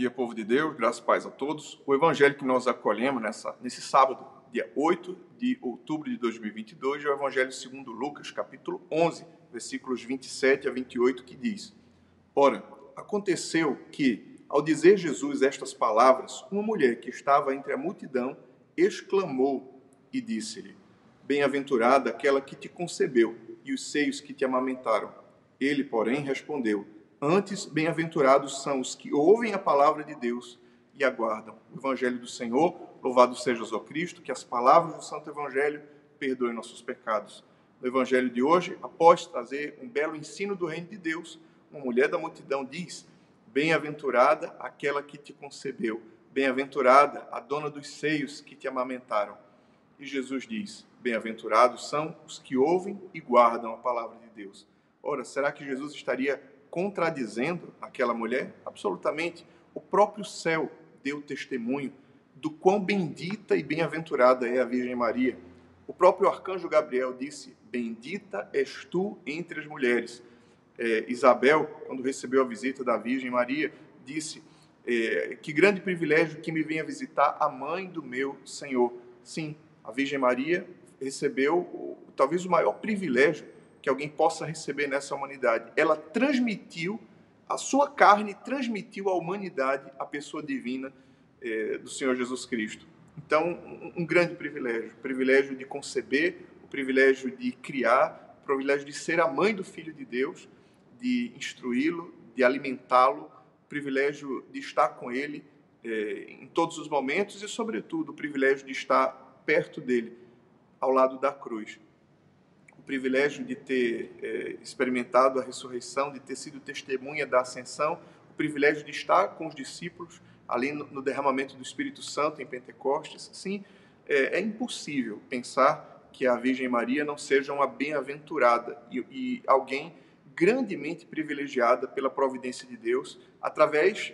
Dia, povo de Deus, graças e paz a todos. O evangelho que nós acolhemos nessa, nesse sábado, dia 8 de outubro de 2022, é o evangelho segundo Lucas, capítulo 11, versículos 27 a 28, que diz: Ora, aconteceu que, ao dizer Jesus estas palavras, uma mulher que estava entre a multidão exclamou e disse-lhe: Bem-aventurada aquela que te concebeu e os seios que te amamentaram. Ele, porém, respondeu: Antes, bem-aventurados são os que ouvem a palavra de Deus e aguardam. O Evangelho do Senhor, louvado seja o Cristo, que as palavras do Santo Evangelho perdoem nossos pecados. No Evangelho de hoje, após trazer um belo ensino do reino de Deus, uma mulher da multidão diz: Bem-aventurada aquela que te concebeu, bem-aventurada a dona dos seios que te amamentaram. E Jesus diz: Bem-aventurados são os que ouvem e guardam a palavra de Deus. Ora, será que Jesus estaria contradizendo aquela mulher? Absolutamente. O próprio céu deu testemunho do quão bendita e bem-aventurada é a Virgem Maria. O próprio arcanjo Gabriel disse: Bendita és tu entre as mulheres. É, Isabel, quando recebeu a visita da Virgem Maria, disse: é, Que grande privilégio que me venha visitar a mãe do meu Senhor. Sim, a Virgem Maria recebeu talvez o maior privilégio que alguém possa receber nessa humanidade. Ela transmitiu, a sua carne transmitiu à humanidade a pessoa divina eh, do Senhor Jesus Cristo. Então, um, um grande privilégio, o privilégio de conceber, o privilégio de criar, o privilégio de ser a mãe do Filho de Deus, de instruí-lo, de alimentá-lo, o privilégio de estar com ele eh, em todos os momentos e, sobretudo, o privilégio de estar perto dele, ao lado da cruz privilégio de ter é, experimentado a ressurreição, de ter sido testemunha da ascensão, o privilégio de estar com os discípulos ali no, no derramamento do Espírito Santo em Pentecostes. Sim, é, é, impossível pensar que a Virgem Maria não seja uma bem-aventurada e, e alguém grandemente privilegiada pela providência de Deus através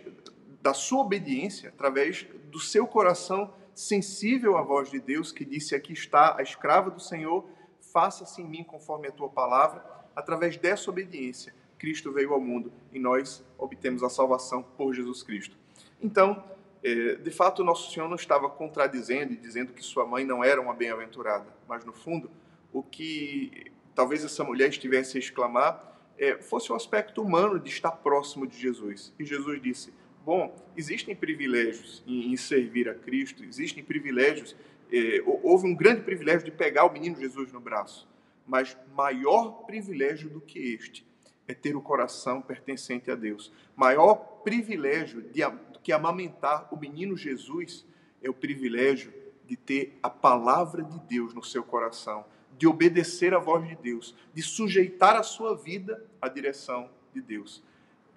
da sua obediência, através do seu coração sensível à voz de Deus, que disse: Aqui está a escrava do Senhor, faça-se em mim conforme a tua palavra. Através dessa obediência, Cristo veio ao mundo e nós obtemos a salvação por Jesus Cristo. Então, é, de fato, nosso Senhor não estava contradizendo e dizendo que sua mãe não era uma bem-aventurada, mas no fundo, o que talvez essa mulher estivesse a exclamar é, fosse o aspecto humano de estar próximo de Jesus. E Jesus disse: Bom, existem privilégios em, em servir a Cristo, existem privilégios é, houve um grande privilégio de pegar o menino Jesus no braço, mas maior privilégio do que este é ter o coração pertencente a Deus. Maior privilégio de, do que amamentar o menino Jesus é o privilégio de ter a palavra de Deus no seu coração, de obedecer à voz de Deus, de sujeitar a sua vida à direção de Deus.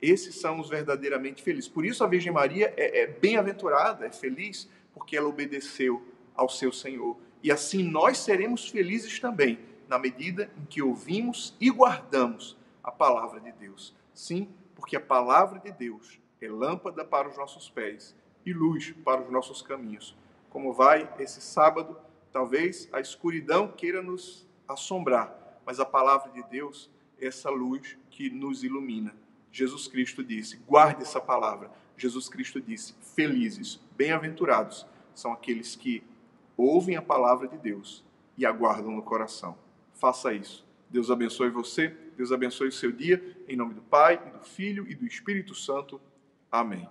Esses são os verdadeiramente felizes. Por isso a Virgem Maria é, é bem-aventurada, é feliz, porque ela obedeceu ao seu Senhor. E assim nós seremos felizes também, na medida em que ouvimos e guardamos a palavra de Deus. Sim, porque a palavra de Deus é lâmpada para os nossos pés e luz para os nossos caminhos. Como vai esse sábado, talvez a escuridão queira nos assombrar, mas a palavra de Deus é essa luz que nos ilumina. Jesus Cristo disse: guarde essa palavra. Jesus Cristo disse: felizes, bem-aventurados são aqueles que ouvem a palavra de Deus e aguardam no coração. Faça isso. Deus abençoe você, Deus abençoe o seu dia, em nome do Pai, e do Filho e do Espírito Santo. Amém.